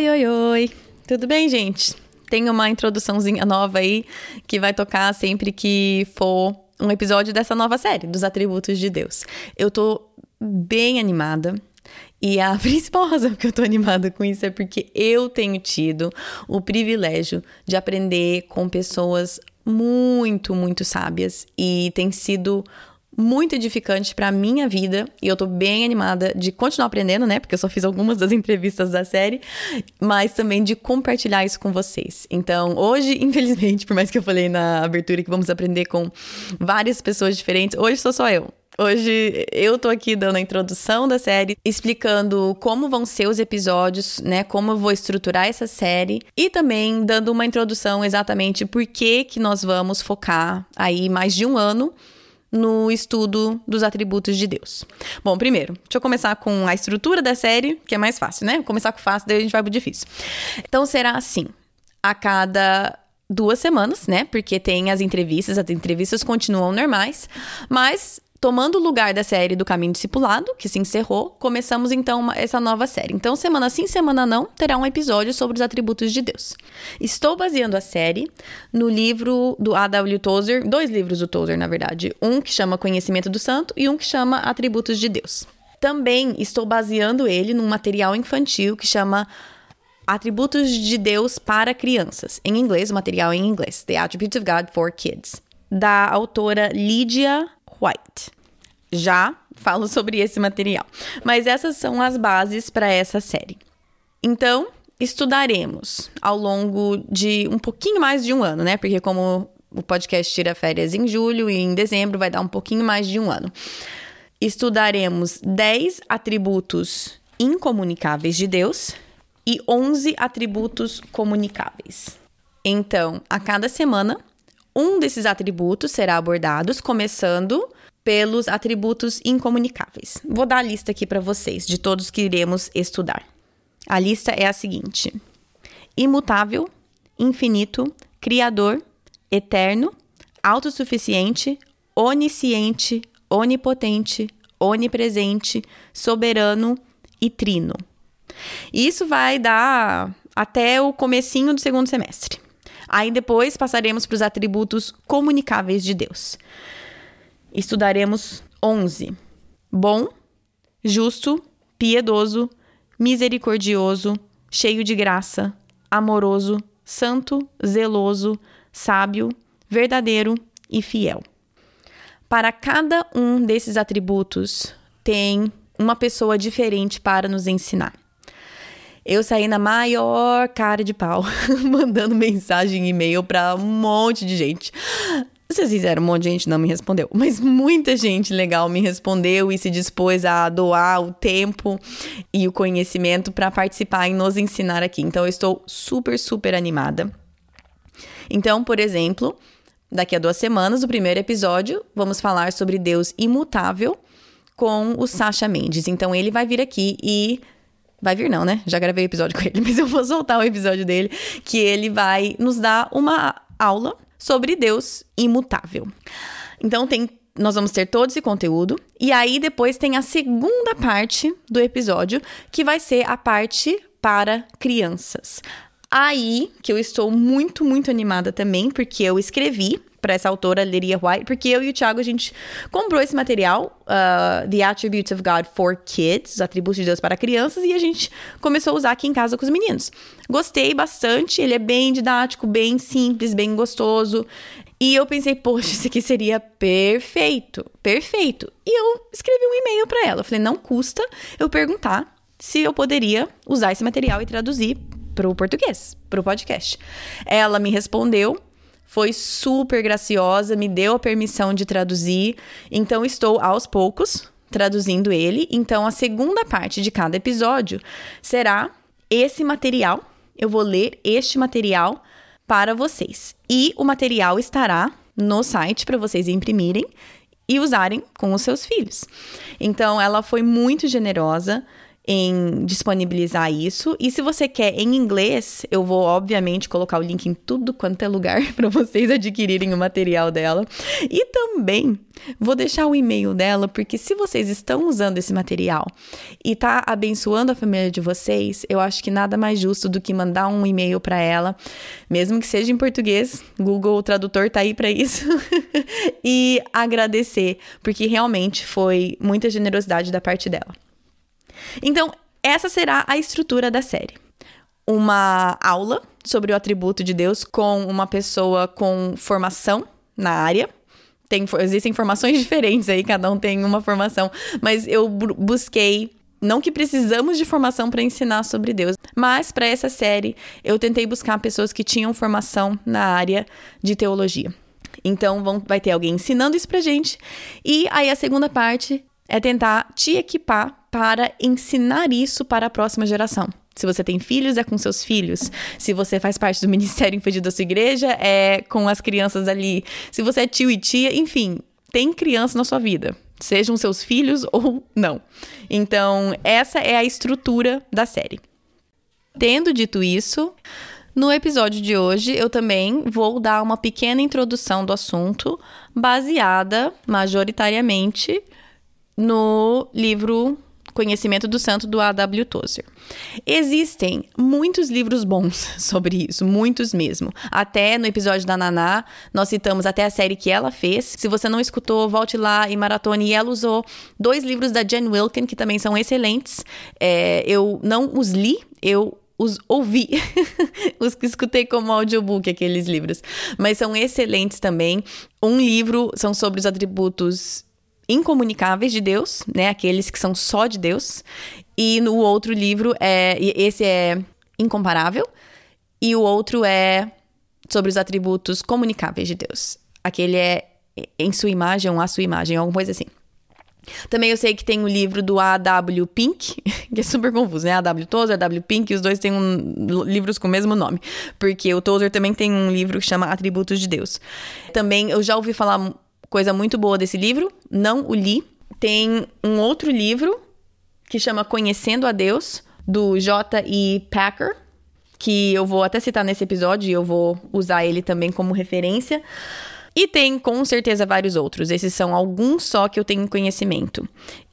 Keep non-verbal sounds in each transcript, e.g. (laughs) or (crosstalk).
Oi, oi, oi. Tudo bem, gente? tem uma introduçãozinha nova aí que vai tocar sempre que for um episódio dessa nova série, dos atributos de Deus. Eu tô bem animada. E a (laughs) principal razão que eu tô animada com isso é porque eu tenho tido o privilégio de aprender com pessoas muito, muito sábias e tem sido muito edificante para minha vida e eu tô bem animada de continuar aprendendo, né? Porque eu só fiz algumas das (laughs) entrevistas da série, mas também de compartilhar isso com vocês. Então, hoje, (laughs) infelizmente, por mais que eu falei na abertura que vamos aprender com várias pessoas diferentes, hoje sou só eu. Hoje eu tô aqui dando a introdução da série, explicando como vão ser os episódios, né? Como eu vou estruturar essa série e também dando uma introdução exatamente por que que nós vamos focar aí mais de um ano no estudo dos atributos de Deus. Bom, primeiro, deixa eu começar com a estrutura da série, que é mais fácil, né? Vou começar com fácil, daí a gente vai pro difícil. Então será assim: a cada duas semanas, né? Porque tem as entrevistas, as entrevistas continuam normais, mas Tomando o lugar da série do Caminho Discipulado, que se encerrou, começamos então uma, essa nova série. Então, semana sim, semana não, terá um episódio sobre os atributos de Deus. Estou baseando a série no livro do A.W. Tozer, dois livros do Tozer, na verdade. Um que chama Conhecimento do Santo e um que chama Atributos de Deus. Também estou baseando ele num material infantil que chama Atributos de Deus para Crianças. Em inglês, o material em inglês. The Attributes of God for Kids. Da autora Lídia White. Já falo sobre esse material. Mas essas são as bases para essa série. Então, estudaremos ao longo de um pouquinho mais de um ano, né? Porque como o podcast tira férias em julho e em dezembro vai dar um pouquinho mais de um ano. Estudaremos 10 atributos incomunicáveis de Deus e 11 atributos comunicáveis. Então, a cada semana um desses atributos será abordado, começando pelos atributos incomunicáveis. Vou dar a lista aqui para vocês de todos que iremos estudar. A lista é a seguinte: imutável, infinito, criador, eterno, autossuficiente, onisciente, onipotente, onipresente, soberano e trino. Isso vai dar até o comecinho do segundo semestre. Aí depois passaremos para os atributos comunicáveis de Deus. Estudaremos 11: bom, justo, piedoso, misericordioso, cheio de graça, amoroso, santo, zeloso, sábio, verdadeiro e fiel. Para cada um desses atributos, tem uma pessoa diferente para nos ensinar. Eu saí na maior cara de pau, (laughs) mandando mensagem e e-mail para um monte de gente. Vocês fizeram, um monte de gente não me respondeu, mas muita gente legal me respondeu e se dispôs a doar o tempo e o conhecimento para participar e nos ensinar aqui. Então eu estou super, super animada. Então, por exemplo, daqui a duas semanas, o primeiro episódio, vamos falar sobre Deus imutável com o Sasha Mendes. Então ele vai vir aqui e Vai vir não, né? Já gravei episódio com ele, (laughs) mas eu vou soltar o episódio dele, que ele vai nos dar uma aula sobre Deus imutável. Então tem nós vamos ter todo esse conteúdo e aí depois tem a segunda parte do episódio, que vai ser a parte para crianças. Aí que eu estou muito, muito animada também, porque eu escrevi para essa autora, Lydia White, porque eu e o Thiago, a gente comprou esse material, uh, The Attributes of God for Kids, os atributos de Deus para crianças, e a gente começou a usar aqui em casa com os meninos. Gostei bastante, ele é bem didático, bem simples, bem gostoso. E eu pensei, poxa, (laughs) isso aqui seria perfeito, perfeito. E eu escrevi um e-mail para ela. Eu falei, não custa eu perguntar se eu poderia usar esse material e traduzir para o português, para o podcast. Ela me respondeu foi super graciosa, me deu a permissão de traduzir. Então, estou aos poucos traduzindo ele. Então, a segunda parte de cada episódio será esse material. Eu vou ler este material para vocês. E o material estará no site para vocês imprimirem e usarem com os seus filhos. Então, ela foi muito generosa em disponibilizar isso. E se você quer em inglês, eu vou obviamente colocar o link em tudo quanto é lugar (laughs) para vocês adquirirem o material dela. E também vou deixar o e-mail dela, porque se vocês estão usando esse material e tá abençoando a família de vocês, eu acho que nada mais justo do que mandar um e-mail para ela, mesmo que seja em português. Google Tradutor tá aí para isso. (laughs) e agradecer, porque realmente foi muita generosidade da parte dela. Então, essa será a estrutura da série. Uma aula sobre o atributo de Deus com uma pessoa com formação na área. Tem, existem formações (laughs) diferentes aí, cada um tem uma formação, mas eu busquei não que precisamos de formação para ensinar sobre Deus, mas para essa série eu tentei buscar pessoas que tinham formação na área de teologia. Então vão, vai ter alguém ensinando isso pra gente. E aí a segunda parte é tentar te equipar para ensinar isso para a próxima geração. Se você tem filhos, é com seus filhos. Se você faz parte do (laughs) ministério infantil da sua igreja, é com as crianças ali. Se você é tio e tia, enfim, tem criança na sua vida. Sejam seus filhos ou não. Então, essa é a estrutura da série. Tendo dito isso, no episódio de hoje eu também vou dar uma pequena introdução do assunto, baseada majoritariamente no livro Conhecimento do Santo do A.W. Tozer. Existem muitos livros bons (laughs) sobre isso, muitos mesmo. Até no episódio da Naná, nós citamos até a série que ela fez. Se você não escutou, volte lá e maratone. E ela usou dois livros da Jen Wilkin, que também são excelentes. É, eu não os li, eu os ouvi, (laughs) os que escutei como audiobook, aqueles livros. Mas são excelentes também. Um livro são sobre os atributos incomunicáveis de Deus, né? Aqueles que são só de Deus. E no outro livro é esse é incomparável e o outro é sobre os atributos comunicáveis de Deus. Aquele é em sua imagem, ou a sua imagem, alguma coisa assim. Também eu sei que tem o livro do A.W. Pink, (laughs) que é super confuso, né? A.W. Tozer, A.W. Pink, os dois têm um, livros com o mesmo nome. Porque o Tozer também tem um livro que chama Atributos de Deus. Também eu já ouvi falar coisa muito boa desse livro, não o li. Tem um outro livro que chama Conhecendo a Deus, do J.E. Packer, que eu vou até citar nesse episódio e eu vou usar ele também como referência. E tem com certeza vários outros. Esses são alguns só que eu tenho conhecimento.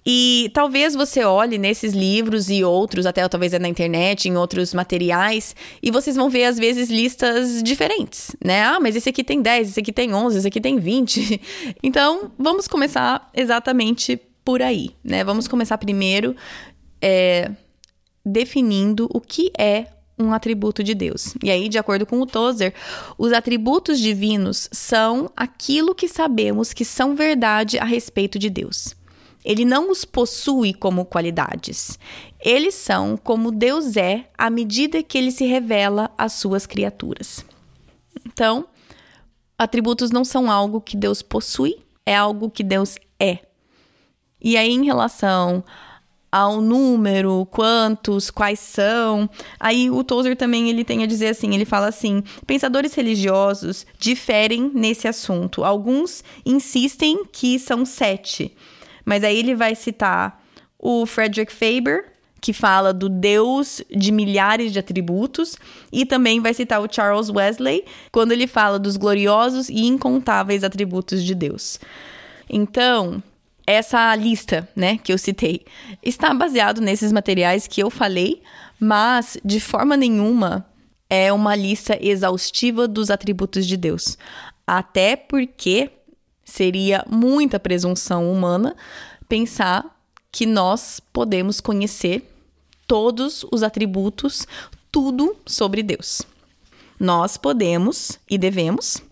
E talvez você olhe nesses livros e outros, até talvez é na internet, em outros materiais, e vocês vão ver às vezes listas diferentes, né? Ah, mas esse aqui tem 10, esse aqui tem 11, esse aqui tem 20. (laughs) Então, vamos começar exatamente por aí, né? Vamos começar primeiro é, definindo o que é um atributo de Deus. E aí, de acordo com o Tozer, os atributos divinos são aquilo que sabemos que são verdade a respeito de Deus. Ele não os possui como qualidades. Eles são como Deus é à medida que ele se revela às suas criaturas. Então, atributos não são algo que Deus possui, é algo que Deus é. E aí, em relação ao número, quantos, quais são. Aí o Tozer também ele tem a dizer assim, ele fala assim: pensadores religiosos diferem nesse assunto. Alguns insistem que são sete, mas aí ele vai citar o Frederick Faber, que fala do Deus de milhares de atributos, e também vai citar o Charles Wesley quando ele fala dos gloriosos e incontáveis atributos de Deus. Então, essa lista, né, que eu citei, está baseado nesses materiais que eu falei, mas de forma nenhuma é uma lista exaustiva dos atributos de Deus. Até porque seria muita presunção humana pensar que nós podemos conhecer todos os atributos, tudo sobre Deus. Nós podemos e devemos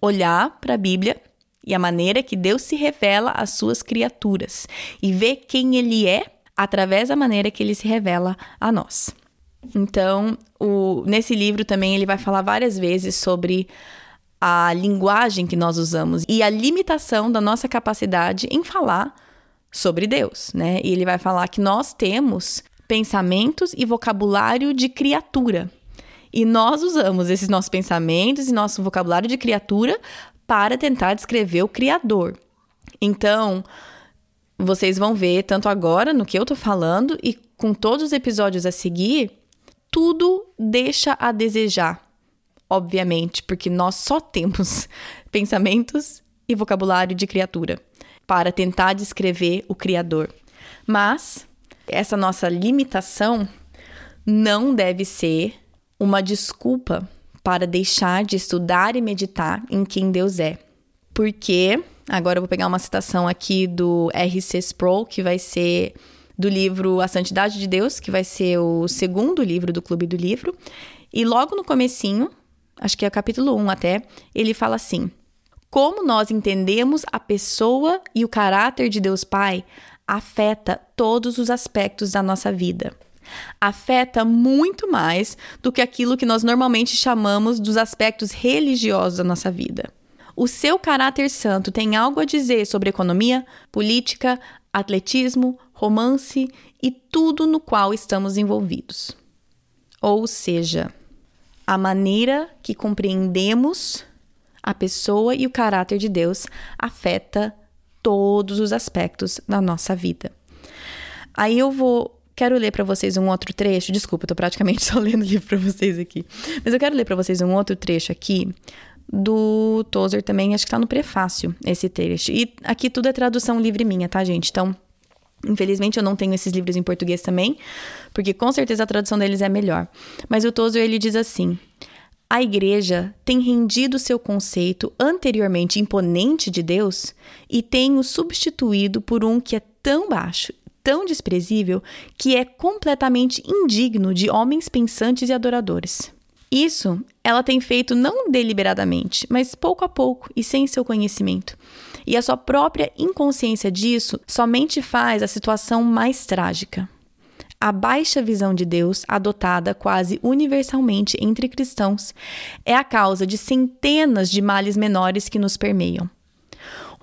olhar para a Bíblia e a maneira que Deus se revela às suas criaturas e ver quem Ele é através da maneira que Ele se revela a nós. Então, o, nesse livro também ele vai falar várias vezes sobre a linguagem que nós usamos e a limitação da nossa capacidade em falar sobre Deus, né? E ele vai falar que nós temos pensamentos e vocabulário de criatura. E nós usamos esses nossos pensamentos e nosso vocabulário de criatura para tentar descrever o Criador. Então, vocês vão ver, tanto agora no que eu tô falando e com todos os episódios a seguir, tudo deixa a desejar, obviamente, porque nós só temos (laughs) pensamentos e vocabulário de criatura para tentar descrever o Criador. Mas essa nossa limitação não deve ser uma desculpa para deixar de estudar e meditar em quem Deus é. Porque, agora eu vou pegar uma citação aqui do R.C. Sproul, que vai ser do livro A Santidade de Deus, que vai ser o segundo livro do Clube do Livro. E logo no comecinho, acho que é capítulo 1 até, ele fala assim: Como nós entendemos a pessoa e o caráter de Deus Pai afeta todos os aspectos da nossa vida. Afeta muito mais do que aquilo que nós normalmente chamamos dos aspectos religiosos da nossa vida. O seu caráter santo tem algo a dizer sobre economia, política, atletismo, romance e tudo no qual estamos envolvidos. Ou seja, a maneira que compreendemos a pessoa e o caráter de Deus afeta todos os aspectos da nossa vida. Aí eu vou quero ler para vocês um outro trecho. Desculpa, eu tô praticamente (laughs) só lendo livro para vocês aqui. Mas eu quero ler para vocês um outro trecho aqui do Tozer também, acho que tá no prefácio esse trecho. E aqui tudo é tradução livre minha, tá, gente? Então, Infelizmente eu não tenho esses livros em português também, porque com certeza a tradução deles é melhor. Mas o Tozer ele diz assim: a igreja tem rendido seu conceito anteriormente imponente de Deus e tem o substituído por um que é tão baixo, tão desprezível, que é completamente indigno de homens pensantes e adoradores. Isso ela tem feito não deliberadamente, mas pouco a pouco e sem seu conhecimento. E a sua própria inconsciência disso somente faz a situação mais trágica. A baixa visão de Deus, adotada quase universalmente entre cristãos, é a causa de centenas de males menores que nos permeiam.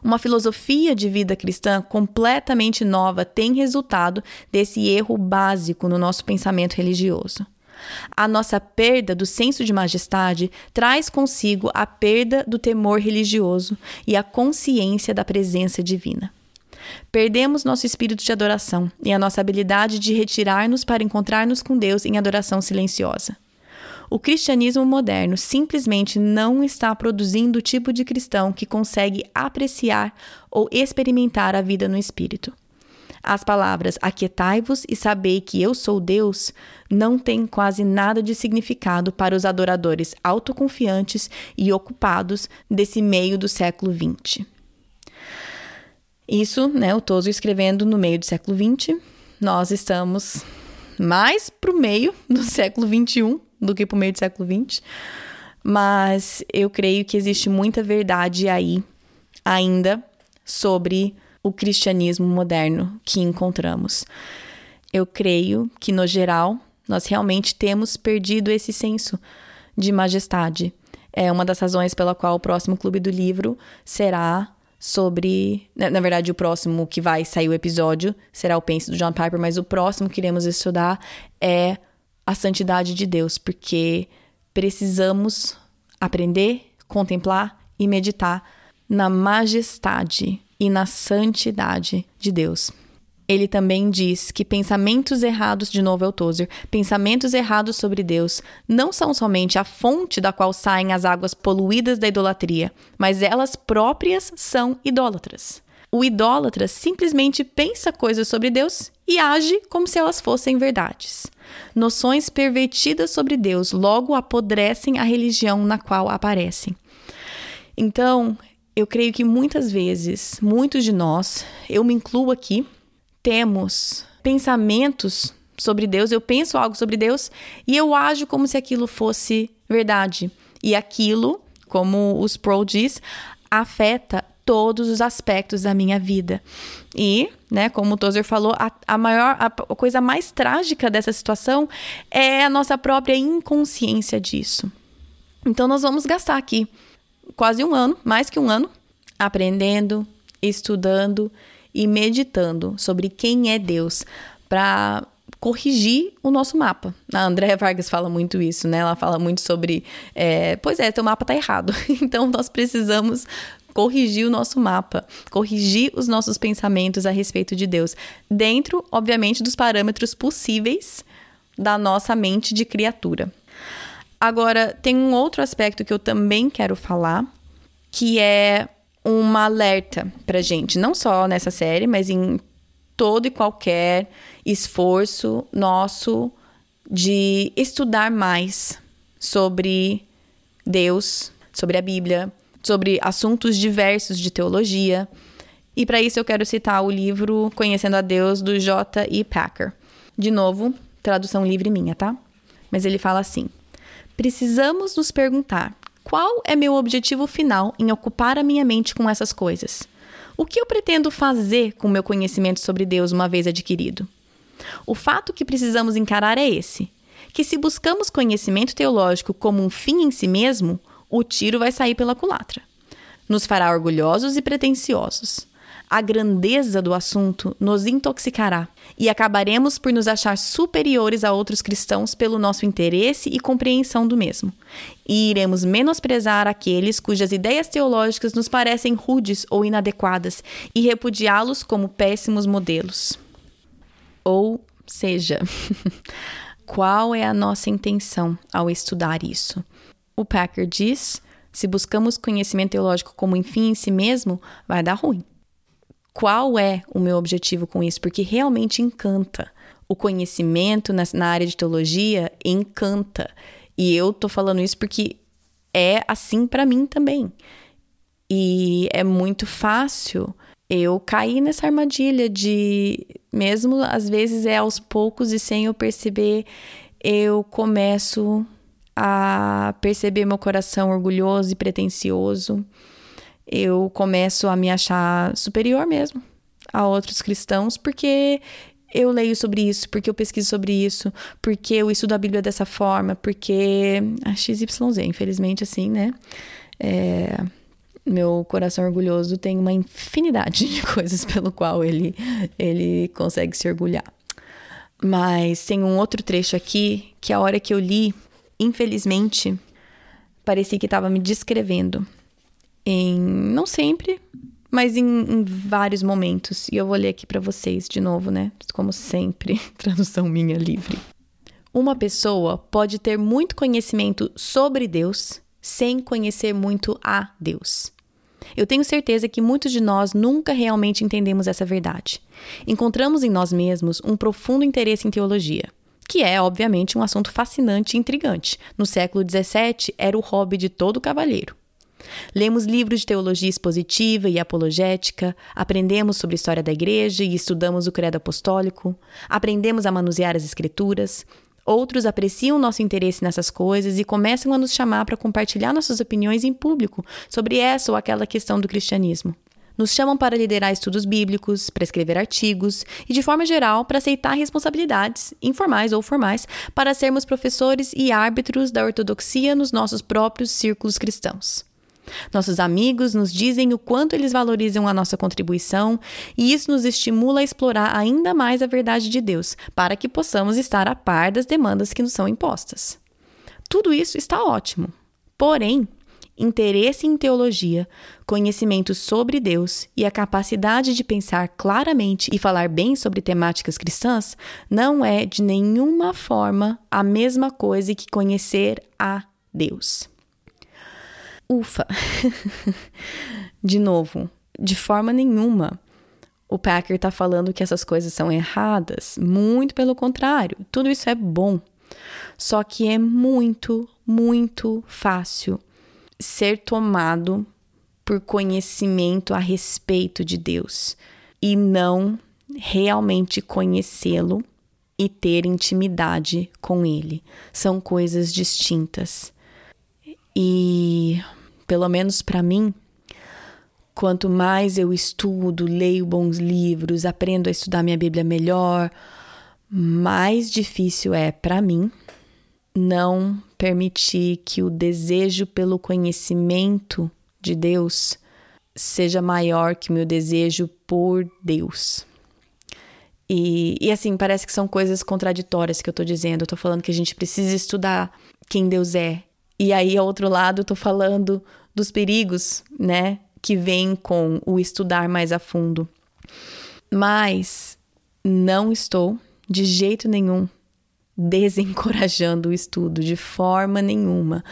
Uma filosofia de vida cristã completamente nova tem resultado desse erro básico no nosso pensamento religioso. A nossa perda do senso de majestade traz consigo a perda do temor religioso e a consciência da presença divina. Perdemos nosso espírito de adoração e a nossa habilidade de retirar-nos para encontrar-nos com Deus em adoração silenciosa. O cristianismo moderno simplesmente não está produzindo o tipo de cristão que consegue apreciar ou experimentar a vida no espírito. As palavras aquietai-vos e sabei que eu sou Deus não têm quase nada de significado para os adoradores autoconfiantes e ocupados desse meio do século XX. Isso, né, o Toso escrevendo no meio do século XX. Nós estamos mais para o meio do século XXI do que para o meio do século XX. Mas eu creio que existe muita verdade aí ainda sobre o cristianismo moderno que encontramos. Eu creio que, no geral, nós realmente temos perdido esse senso de majestade. É uma das razões pela qual o próximo Clube do Livro será sobre. Na, verdade, o próximo que vai sair o episódio será o Pense do John Piper, mas o próximo que iremos estudar é a santidade de Deus, porque precisamos aprender, contemplar e meditar na majestade e na santidade de Deus. ele também diz que pensamentos errados, de novo é o Tozer, pensamentos errados sobre Deus não são somente a fonte da qual saem as águas poluídas da idolatria, mas elas próprias são idólatras. O idólatra simplesmente pensa coisas sobre Deus e age como se elas fossem verdades. Noções pervertidas sobre Deus logo apodrecem a religião na qual aparecem. Então, eu creio que muitas vezes, muitos de nós, eu me incluo aqui, temos pensamentos sobre Deus, eu penso algo sobre Deus e eu ajo como se aquilo fosse verdade. E aquilo, como os Pro diz, afeta todos os aspectos da minha vida. E, né, como o Tozer falou, a, a maior, a, a coisa mais trágica dessa situação é a nossa própria inconsciência disso. Então, nós vamos gastar aqui quase um ano, mais que um ano, aprendendo, estudando e meditando sobre quem é Deus para corrigir o nosso mapa. A Andréa Vargas fala muito isso, né? Ela fala muito sobre, é, pois é, teu mapa tá errado. (laughs) Então nós precisamos corrigir o nosso mapa, corrigir os nossos pensamentos a respeito de Deus, dentro, obviamente, dos parâmetros possíveis da nossa mente de criatura. Agora, tem um outro aspecto que eu também quero falar, que é uma alerta pra gente, não só nessa série, mas em todo e qualquer esforço nosso de estudar mais sobre Deus, sobre a Bíblia, sobre assuntos diversos de teologia. E para isso eu quero citar o livro Conhecendo a Deus do J. E. Packer. De novo, tradução livre minha, tá? Mas ele fala assim: Precisamos nos perguntar qual é meu objetivo final em ocupar a minha mente com essas coisas? O que eu pretendo fazer com meu conhecimento sobre Deus uma vez adquirido? O fato que precisamos encarar é esse: que se buscamos conhecimento teológico como um fim em si mesmo, o tiro vai sair pela culatra. Nos fará orgulhosos e pretensiosos a grandeza do assunto nos intoxicará e acabaremos por nos achar superiores a outros cristãos pelo nosso interesse e compreensão do mesmo. E iremos menosprezar aqueles cujas ideias teológicas nos parecem rudes ou inadequadas e repudiá-los como péssimos modelos. Ou seja, (laughs) qual é a nossa intenção ao estudar isso? O Packer diz: se buscamos conhecimento teológico como enfim em si mesmo, vai dar ruim qual é o meu objetivo com isso, porque realmente encanta. O conhecimento na, na área de teologia encanta. E eu tô falando isso porque é assim para mim também. E é muito fácil eu cair nessa armadilha de, mesmo às vezes é aos poucos e sem eu perceber, eu começo a perceber meu coração orgulhoso e pretensioso eu começo a me achar superior mesmo a outros cristãos, porque eu leio sobre isso, porque eu pesquiso sobre isso, porque eu estudo a Bíblia dessa forma, porque a XYZ, infelizmente, assim, né? É, meu coração orgulhoso tem uma infinidade de (laughs) coisas pelo qual ele, ele consegue se orgulhar. Mas tem um outro trecho aqui que a hora que eu li, infelizmente, parecia que estava me descrevendo em não sempre, mas em, em, vários momentos. E eu vou ler aqui para vocês de novo, né? Como sempre, (laughs) tradução minha livre. Uma pessoa pode ter muito conhecimento sobre Deus sem conhecer muito a Deus. Eu tenho certeza que muitos de nós nunca realmente entendemos essa verdade. Encontramos em nós mesmos um profundo interesse em teologia, que é, obviamente, um assunto fascinante e intrigante. No século XVII, era o hobby de todo cavalheiro. Lemos livros de teologia expositiva e apologética, aprendemos sobre a história da igreja e estudamos o credo apostólico, aprendemos a manusear as escrituras. Outros apreciam nosso interesse nessas coisas e começam a nos chamar para compartilhar nossas opiniões em público sobre essa ou aquela questão do cristianismo. Nos chamam para liderar estudos bíblicos, para escrever artigos e, de forma geral, para aceitar responsabilidades, informais ou formais, para sermos professores e árbitros da ortodoxia nos nossos próprios círculos cristãos. Nossos amigos nos dizem o quanto eles valorizam a nossa contribuição e isso nos estimula a explorar ainda mais a verdade de Deus, para que possamos estar a par das demandas que nos são impostas. Tudo isso está ótimo. Porém, interesse em teologia, conhecimento sobre Deus e a capacidade de pensar claramente e falar bem sobre temáticas cristãs não é de nenhuma forma a mesma coisa que conhecer a Deus. Ufa! de novo, de forma nenhuma o Packer está falando que essas coisas são erradas. Muito pelo contrário, tudo isso é bom. Só que é muito, muito fácil ser tomado por conhecimento a respeito de Deus e não realmente conhecê-lo e ter intimidade com ele. São coisas distintas. E, pelo menos para mim, quanto mais eu estudo, leio bons livros, aprendo a estudar minha Bíblia melhor, mais difícil é para mim não permitir que o desejo pelo conhecimento de Deus seja maior que o meu desejo por Deus. E, e assim, parece que são coisas contraditórias que eu tô dizendo. Eu tô falando que a gente precisa estudar quem Deus é. E aí, ao outro lado, eu tô falando dos perigos, né, que vêm com o estudar mais a fundo. Mas não estou de jeito nenhum desencorajando o estudo de forma nenhuma.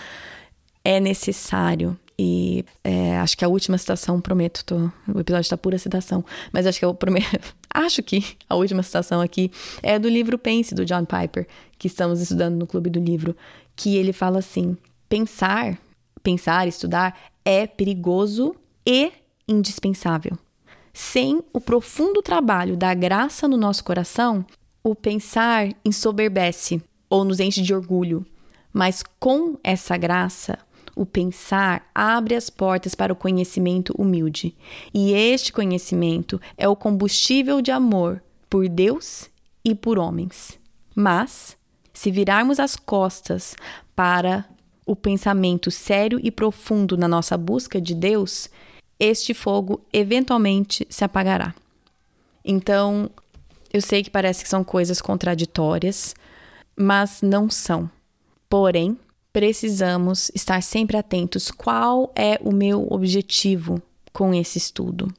É necessário. E é, acho que a última citação, prometo, tô, o episódio está pura citação, mas acho que eu prometo, (laughs) acho que a última citação aqui é do livro Pense, do John Piper, que estamos estudando no Clube do Livro, que ele fala assim: pensar, pensar, estudar é perigoso e indispensável. Sem o profundo trabalho da graça no nosso coração, o pensar ensoberbece ou nos enche de orgulho, mas com essa graça, o pensar abre as portas para o conhecimento humilde. E este conhecimento é o combustível de amor por Deus e por homens. Mas, se virarmos as costas para o pensamento sério e profundo na nossa busca de Deus, este fogo eventualmente se apagará. Então, eu sei que parece que são coisas contraditórias, mas não são. Porém, precisamos estar sempre atentos qual é o meu objetivo com esse estudo.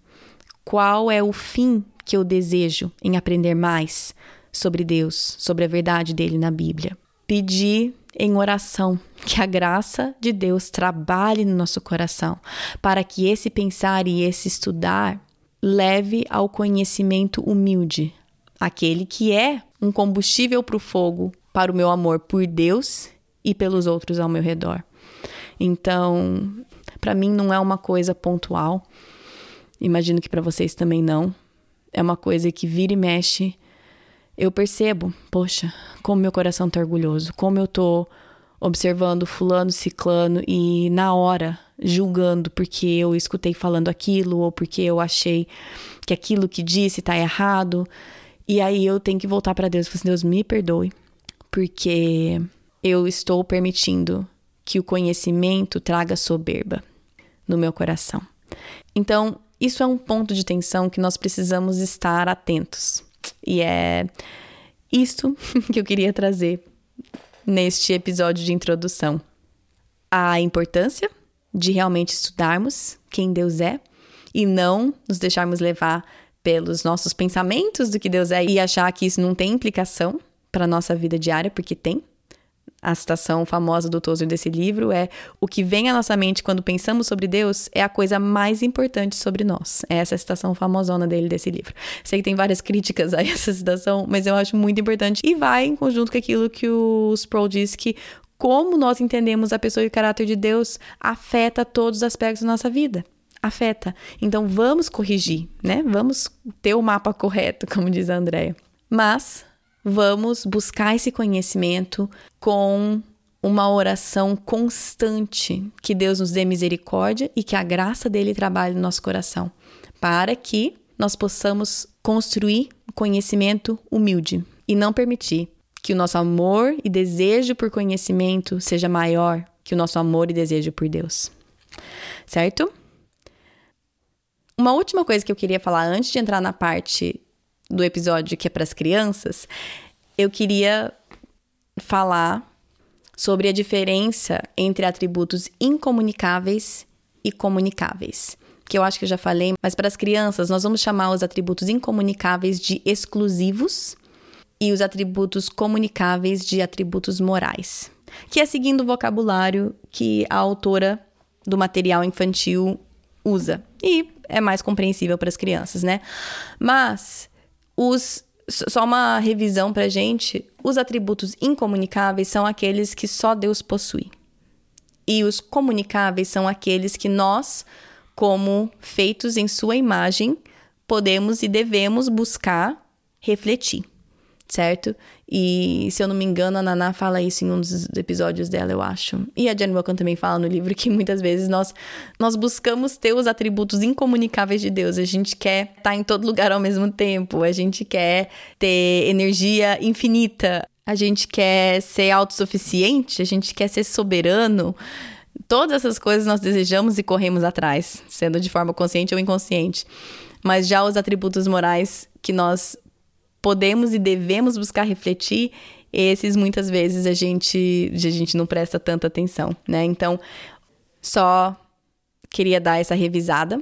Qual é o fim que eu desejo em aprender mais sobre Deus, sobre a verdade dele na Bíblia. Pedir em oração que a graça de Deus trabalhe no nosso coração, para que esse pensar e esse estudar leve ao conhecimento humilde, aquele que é um combustível para o fogo, para o meu amor por Deus e pelos outros ao meu redor. Então, para mim não é uma coisa pontual. Imagino que para vocês também não. É uma coisa que vira e mexe. Eu percebo, poxa, como meu coração tá orgulhoso, como eu tô observando fulano, ciclano e na hora julgando porque eu escutei falando aquilo ou porque eu achei que aquilo que disse tá errado. E aí eu tenho que voltar para Deus e falar assim, Deus me perdoe, porque eu estou permitindo que o conhecimento traga soberba no meu coração. Então, isso é um ponto de tensão que nós precisamos estar atentos. E é isso (laughs) que eu queria trazer neste episódio de introdução. A importância de realmente estudarmos quem Deus é e não nos deixarmos levar pelos nossos pensamentos do que Deus é e achar que isso não tem implicação para a nossa vida diária, porque tem. A citação famosa do Tozer desse livro é: O que vem à nossa mente quando pensamos sobre Deus é a coisa mais importante sobre nós. É essa a citação famosona dele desse livro. Sei que tem várias críticas a (laughs) essa citação, mas eu acho muito importante e vai em conjunto com aquilo que o Sproul diz que como nós entendemos a pessoa e o caráter de Deus afeta todos os aspectos da nossa vida afeta. Então vamos corrigir, né? Vamos ter o mapa correto, (laughs) como diz a Andrea. Mas vamos buscar esse conhecimento com uma oração constante, que Deus nos dê misericórdia e que a graça dele trabalhe no nosso coração, para que nós possamos construir conhecimento humilde e não permitir que o nosso amor e desejo por conhecimento seja maior que o nosso amor e desejo por Deus. Certo? Uma última coisa que eu queria falar antes de entrar na parte do episódio que é para as crianças, eu queria falar sobre a diferença entre atributos incomunicáveis e comunicáveis. Que eu acho que eu já falei, mas para as crianças nós vamos chamar os atributos incomunicáveis de exclusivos e os atributos comunicáveis de atributos morais. Que é seguindo o vocabulário que a autora do material infantil usa. E é mais compreensível para as crianças, né? Mas os só uma revisão pra gente, os atributos incomunicáveis são aqueles que só Deus possui. E os comunicáveis são aqueles que nós, como feitos em sua imagem, podemos e devemos buscar refletir certo? E se eu não me engano, a Naná fala isso em um dos episódios dela, eu acho. E a Jenny Wilkin também fala no livro que muitas vezes nós, nós buscamos ter os atributos incomunicáveis de Deus. A gente quer estar tá em todo lugar ao mesmo tempo, a gente quer ter energia infinita, a gente quer ser autossuficiente, a gente quer ser soberano. Todas essas coisas nós desejamos e corremos atrás, sendo de forma consciente ou inconsciente. Mas já os atributos morais que nós podemos e devemos buscar refletir, esses muitas vezes a gente, a gente não presta tanta atenção, né? Então, só queria dar essa revisada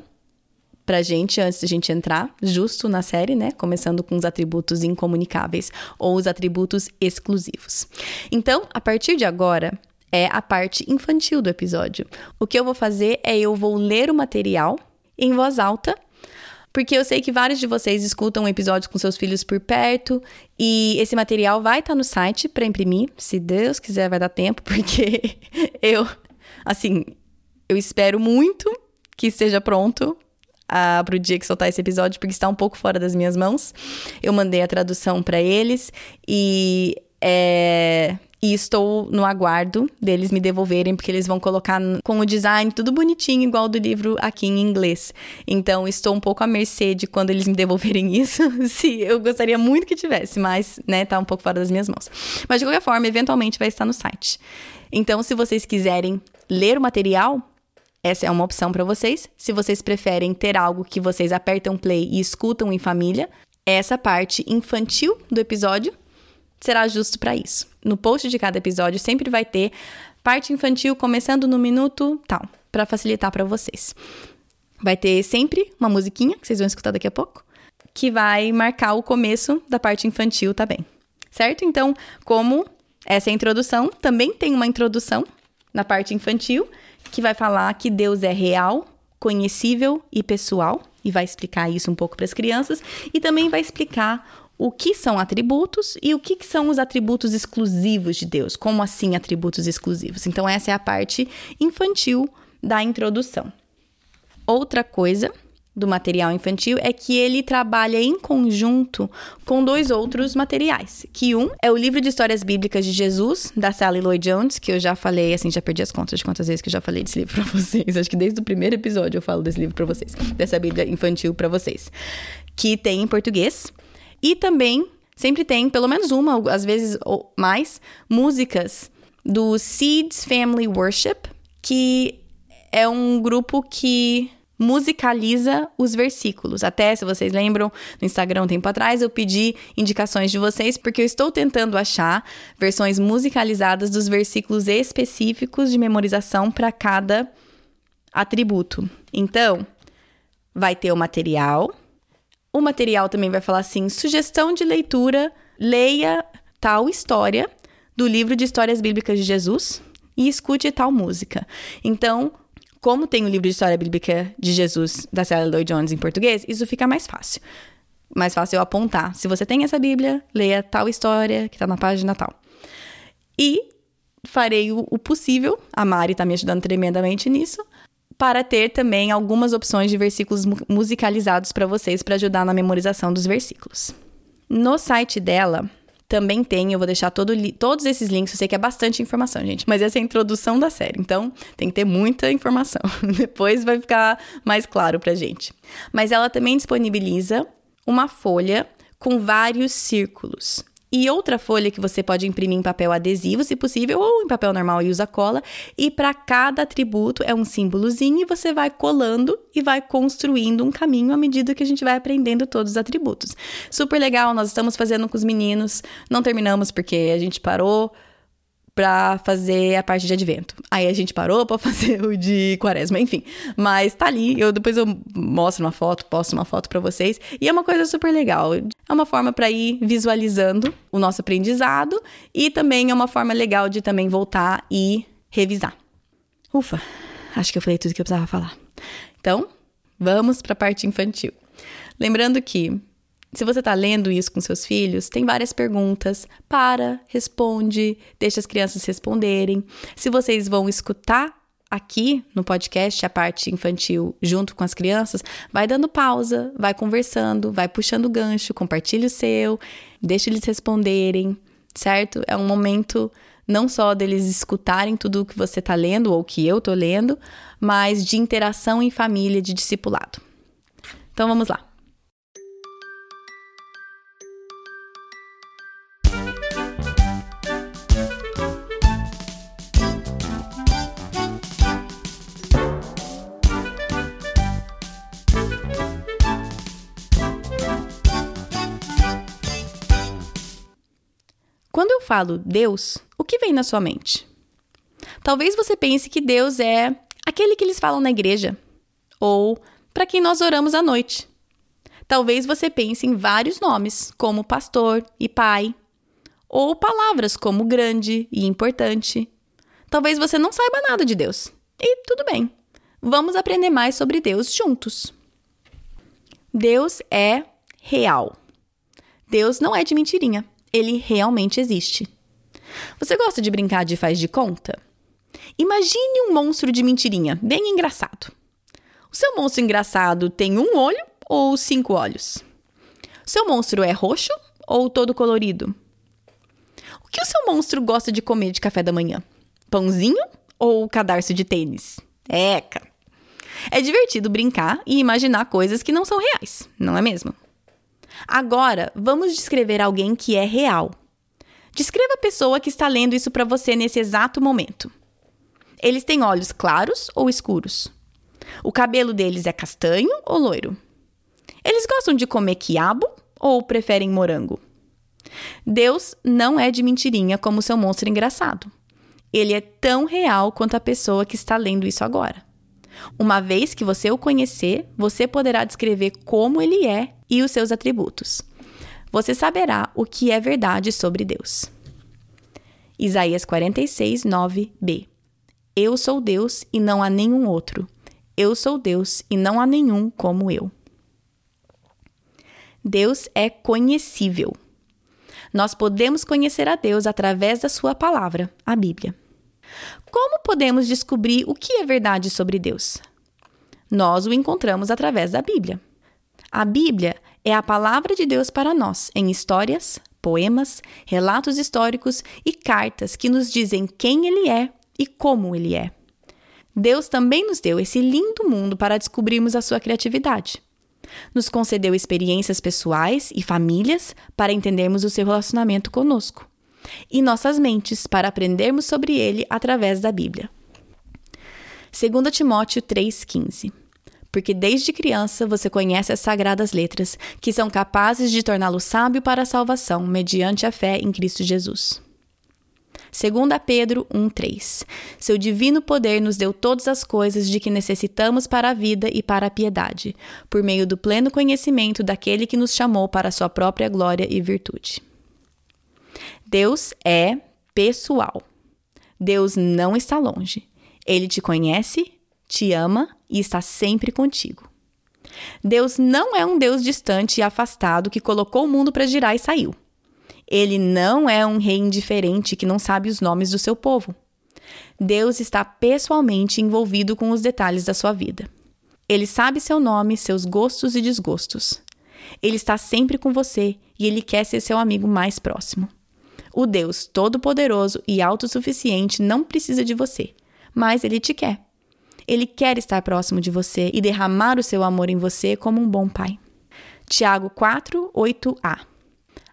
pra gente antes de a gente entrar justo na série, né? Começando com os atributos incomunicáveis ou os atributos exclusivos. Então, a partir de agora, é a parte infantil do episódio. O que eu vou fazer é eu vou ler o material em voz alta porque eu sei que vários de vocês escutam episódios com seus filhos por perto e esse material vai estar tá no site para imprimir, se Deus quiser vai dar tempo, (laughs) porque eu assim, eu espero muito que esteja pronto ah, para o dia que soltar esse episódio, porque está um pouco fora das minhas mãos. Eu mandei a tradução para eles e é, e estou no aguardo deles me devolverem, porque eles vão colocar com o design tudo bonitinho, igual do livro aqui em inglês. Então, estou um pouco à mercê de quando eles me (laughs) devolverem isso. (laughs) Se eu gostaria muito que tivesse, mas, né, tá um pouco fora das minhas mãos. Mas, de qualquer forma, eventualmente vai estar no site. Então, se vocês quiserem ler o material, essa é uma opção para vocês. Se vocês preferem ter algo que vocês apertam play e escutam em família, essa parte infantil do episódio será justo para isso. No post de cada episódio sempre vai ter parte infantil começando no minuto tal, para facilitar para vocês. Vai ter sempre uma musiquinha que vocês vão escutar daqui a pouco, que vai marcar o começo da parte infantil também. Certo? Então, como essa é a introdução, também tem uma introdução na parte infantil que vai falar que Deus é real, conhecível e pessoal, e vai explicar isso um pouco para as crianças, e também vai explicar o que são atributos e o que são os atributos exclusivos de Deus. Como assim atributos exclusivos? Então, essa é a parte infantil da introdução. Outra coisa do material infantil é que ele trabalha em conjunto com dois outros materiais. Que um é o livro de histórias bíblicas de Jesus, da Sally Lloyd Jones, que eu já falei, assim, já perdi as contas de quantas vezes que eu já falei desse livro para (laughs) vocês. Acho que desde o primeiro episódio eu falo desse livro para vocês, dessa Bíblia infantil para vocês. Que tem em português e também sempre tem, pelo menos uma, às vezes ou mais, músicas do Seeds Family Worship, que é um grupo que musicaliza os versículos. Até, se vocês lembram, no Instagram um tempo atrás eu pedi indicações de vocês porque eu estou tentando achar versões musicalizadas dos versículos específicos de memorização para cada atributo. Então, vai ter o material, o material também vai falar assim: sugestão de leitura, leia tal história do livro de histórias bíblicas de Jesus e escute tal música. Então, como tem o livro de história bíblica de Jesus da Sally Lloyd Jones em português, isso fica mais fácil. Mais fácil eu apontar. Se você tem essa Bíblia, leia tal história que está na página tal. E farei o, o possível, a Mari está me ajudando tremendamente nisso, para ter também algumas opções de versículos musicalizados para vocês para ajudar na memorização dos versículos. No site dela também tem, eu vou deixar todo, todos esses links, eu sei que é bastante informação, gente, mas essa é a introdução da série, então tem que ter muita informação. (laughs) Depois vai ficar mais claro pra gente. Mas ela também disponibiliza uma folha com vários círculos e outra folha que você pode imprimir em papel adesivo, se possível, ou em papel normal e usa cola. E para cada atributo é um símbolozinho e você vai colando e vai construindo um caminho à medida que a gente vai aprendendo todos os atributos. Super legal, nós estamos fazendo com os meninos. Não terminamos porque a gente parou para fazer a parte de advento. Aí a gente parou para (laughs) fazer o de quaresma, enfim. Mas tá ali, eu depois eu mostro uma foto, posto uma foto para vocês, e é uma coisa super legal. É uma forma para ir visualizando o nosso aprendizado e também é uma forma legal de também voltar e revisar. Ufa, acho que eu falei tudo que eu precisava falar. Então, vamos para a parte infantil. Lembrando que se você está lendo isso com seus filhos, tem várias perguntas. Para, responde, deixa as crianças responderem. Se vocês vão escutar aqui no podcast a parte infantil junto com as crianças, vai dando pausa, vai conversando, vai puxando o gancho, compartilha o seu, deixa eles responderem, certo? É um momento não só deles escutarem tudo o que você está lendo ou que eu estou lendo, mas de interação em família, de discipulado. Então vamos lá. Quando eu falo Deus, o que vem na sua mente? Talvez você pense que Deus é aquele que eles falam na igreja, ou para quem nós oramos à noite. Talvez você pense em vários nomes, como pastor e pai, ou palavras como grande e importante. Talvez você não saiba nada de Deus. E tudo bem. Vamos aprender mais sobre Deus juntos. Deus é real. Deus não é de mentirinha ele realmente existe. Você gosta de brincar de faz de conta? Imagine um monstro de mentirinha, bem engraçado. O seu monstro engraçado tem um olho ou cinco olhos? O seu monstro é roxo ou todo colorido? O que o seu monstro gosta de comer de café da manhã? Pãozinho ou cadarço de tênis? Eca! É divertido brincar e imaginar coisas que não são reais, não é mesmo? Agora, vamos descrever alguém que é real. Descreva a pessoa que está lendo isso para você nesse exato momento. Eles têm olhos claros ou escuros? O cabelo deles é castanho ou loiro? Eles gostam de comer quiabo ou preferem morango? Deus não é de mentirinha como seu monstro engraçado. Ele é tão real quanto a pessoa que está lendo isso agora. Uma vez que você o conhecer, você poderá descrever como ele é e os seus atributos. Você saberá o que é verdade sobre Deus. Isaías 46, 9b. Eu sou Deus e não há nenhum outro. Eu sou Deus e não há nenhum como eu. Deus é conhecível. Nós podemos conhecer a Deus através da Sua palavra, a Bíblia. Como podemos descobrir o que é verdade sobre Deus? Nós o encontramos através da Bíblia. A Bíblia é a palavra de Deus para nós em histórias, poemas, relatos históricos e cartas que nos dizem quem Ele é e como Ele é. Deus também nos deu esse lindo mundo para descobrirmos a sua criatividade. Nos concedeu experiências pessoais e famílias para entendermos o seu relacionamento conosco e nossas mentes para aprendermos sobre ele através da Bíblia. 2 Timóteo 3,15 Porque desde criança você conhece as sagradas letras, que são capazes de torná-lo sábio para a salvação, mediante a fé em Cristo Jesus. 2 Pedro 1,3 Seu divino poder nos deu todas as coisas de que necessitamos para a vida e para a piedade, por meio do pleno conhecimento daquele que nos chamou para a sua própria glória e virtude. Deus é pessoal. Deus não está longe. Ele te conhece, te ama e está sempre contigo. Deus não é um Deus distante e afastado que colocou o mundo para girar e saiu. Ele não é um rei indiferente que não sabe os nomes do seu povo. Deus está pessoalmente envolvido com os detalhes da sua vida. Ele sabe seu nome, seus gostos e desgostos. Ele está sempre com você e ele quer ser seu amigo mais próximo. O Deus Todo-Poderoso e Autossuficiente não precisa de você, mas ele te quer. Ele quer estar próximo de você e derramar o seu amor em você como um bom pai. Tiago 4, 8a.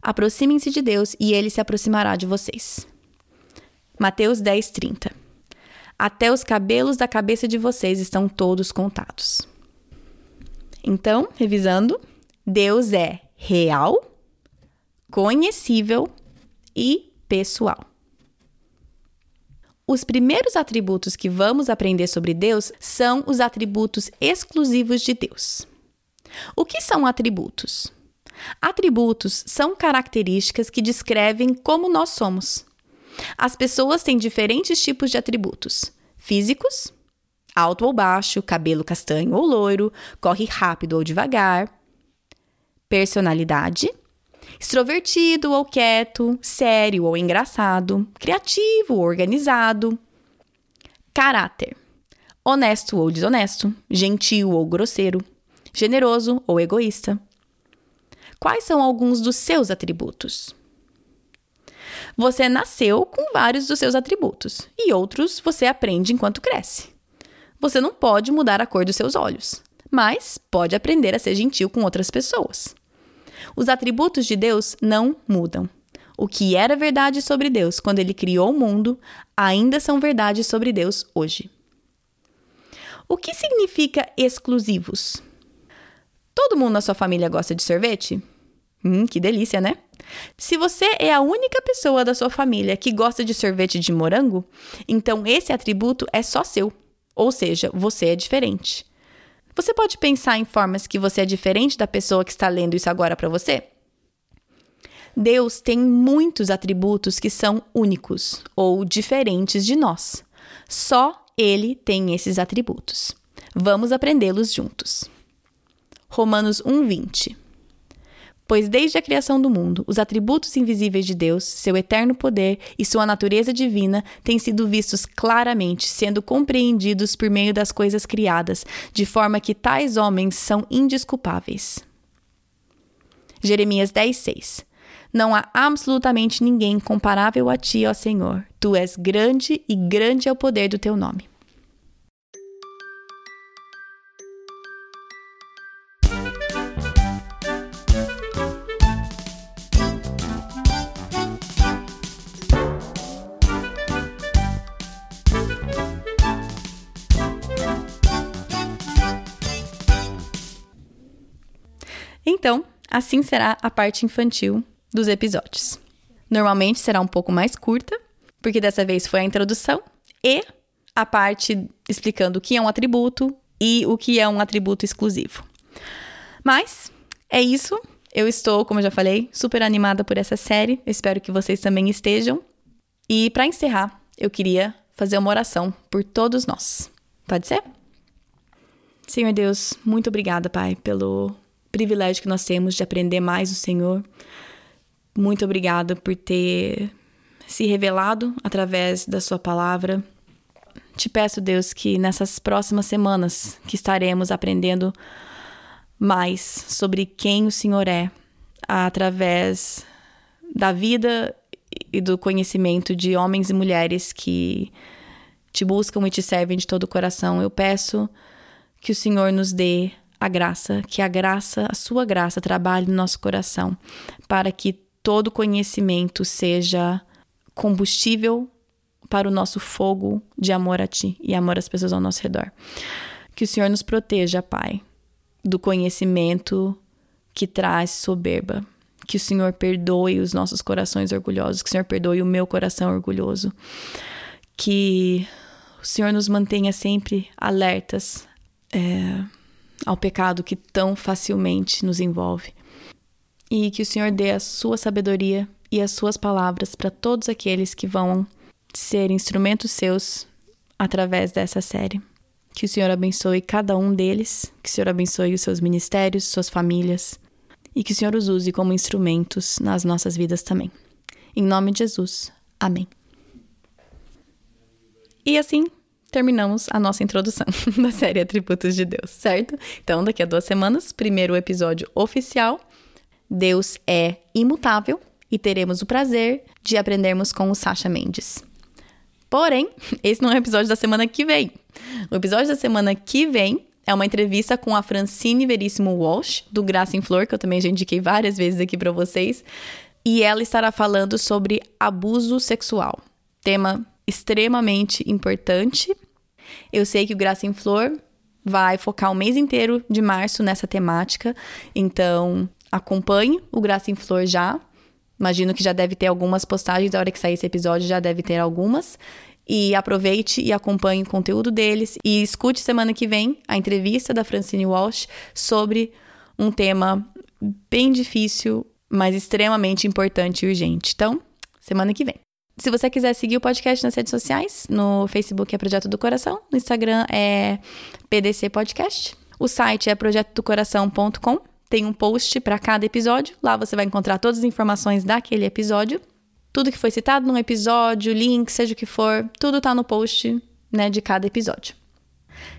Aproximem-se de Deus e ele se aproximará de vocês. Mateus 10, 30. Até os cabelos da cabeça de vocês estão todos contados. Então, revisando, Deus é real, conhecível e pessoal. Os primeiros atributos que vamos aprender sobre Deus são os atributos exclusivos de Deus. O que são atributos? Atributos são características que descrevem como nós somos. As pessoas têm diferentes tipos de atributos: físicos, alto ou baixo, cabelo castanho ou loiro, corre rápido ou devagar, personalidade, extrovertido ou quieto, sério ou engraçado, criativo ou organizado, caráter, honesto ou desonesto, gentil ou grosseiro, generoso ou egoísta. Quais são alguns dos seus atributos? Você nasceu com vários dos seus atributos e outros você aprende enquanto cresce. Você não pode mudar a cor dos seus olhos, mas pode aprender a ser gentil com outras pessoas. Os atributos de Deus não mudam. O que era verdade sobre Deus quando ele criou o mundo ainda são verdades sobre Deus hoje. O que significa exclusivos? Todo mundo na sua família gosta de sorvete? Hum, que delícia, né? Se você é a única pessoa da sua família que gosta de sorvete de morango, então esse atributo é só seu. Ou seja, você é diferente. Você pode pensar em formas que você é diferente da pessoa que está lendo isso agora para você? Deus tem muitos atributos que são únicos ou diferentes de nós. Só Ele tem esses atributos. Vamos aprendê-los juntos. Romanos 1:20. Pois desde a criação do mundo, os atributos invisíveis de Deus, seu eterno poder e sua natureza divina têm sido vistos claramente, sendo compreendidos por meio das coisas criadas, de forma que tais homens são indisculpáveis. Jeremias 10:6. Não há absolutamente ninguém comparável a ti, ó Senhor. Tu és grande e grande é o poder do teu nome. Então, assim será a parte infantil dos episódios. Normalmente será um pouco mais curta, porque dessa vez foi a introdução e a parte explicando o que é um atributo e o que é um atributo exclusivo. Mas é isso. Eu estou, como eu já falei, super animada por essa série. espero que vocês também estejam. E para encerrar, eu queria fazer uma oração por todos nós. Pode ser? Senhor Deus, muito obrigada, Pai, pelo privilégio que nós temos de aprender mais o Senhor. Muito obrigada por ter se revelado através da Sua palavra. Te peço, Deus, que nessas próximas semanas que estaremos aprendendo mais sobre quem o Senhor é, através da vida e do conhecimento de homens e mulheres que te buscam e te servem de todo o coração. Eu peço que o Senhor nos dê a graça, que a graça, a sua graça trabalhe no nosso coração, para que todo conhecimento seja combustível para o nosso fogo de amor a ti e amor às pessoas ao nosso redor. Que o Senhor nos proteja, Pai, do conhecimento que traz soberba. Que o Senhor perdoe os nossos corações orgulhosos, que o Senhor perdoe o meu coração orgulhoso. Que o Senhor nos mantenha sempre alertas. É, ao pecado que tão facilmente nos envolve. E que o Senhor dê a sua sabedoria e as suas palavras para todos aqueles que vão ser instrumentos seus através dessa série. Que o Senhor abençoe cada um deles, que o Senhor abençoe os seus ministérios, suas famílias e que o Senhor os use como instrumentos nas nossas vidas também. Em nome de Jesus. Amém. E assim terminamos a nossa introdução (laughs) da série Atributos de Deus, certo? Então, daqui a duas semanas, primeiro episódio oficial. Deus é imutável e teremos o prazer de aprendermos com o Sasha Mendes. Porém, (laughs) esse não é o episódio da semana que vem. O episódio da semana que vem é uma entrevista com a Francine Veríssimo Walsh, do Graça em Flor, que eu também já indiquei várias vezes aqui para vocês. E ela estará falando sobre abuso sexual. Tema extremamente importante. Eu sei que o Graça em Flor vai focar o mês inteiro de março nessa temática, então acompanhe o Graça em Flor já. Imagino que já deve ter algumas postagens, da hora que sair esse episódio já deve ter algumas. e aproveite e acompanhe o conteúdo deles e escute semana que vem a entrevista da Francine Walsh sobre um tema bem difícil, mas extremamente importante e urgente. Então, semana que vem. Se você quiser seguir o podcast nas redes sociais, no Facebook é Projeto do Coração, no Instagram é PDC Podcast, o site é projetodocoração.com. Tem um post para cada episódio. Lá você vai encontrar todas as informações daquele episódio. Tudo que foi citado num episódio, link, seja o que for, tudo tá no post né, de cada episódio.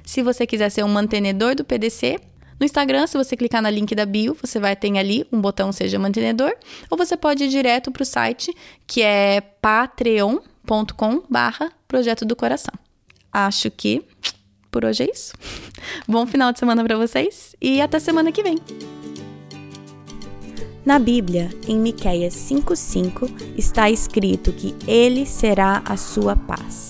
Se você quiser ser um mantenedor do PDC, no Instagram, se você clicar na link da bio, você vai ter ali um botão Seja Mantenedor, ou você pode ir direto para o site, que é patreon.com barra Projeto do Coração. Acho que por hoje é isso. (laughs) Bom final de semana para vocês e até semana que vem. Na Bíblia, em Miqueias 5:5, está escrito que ele será a sua paz.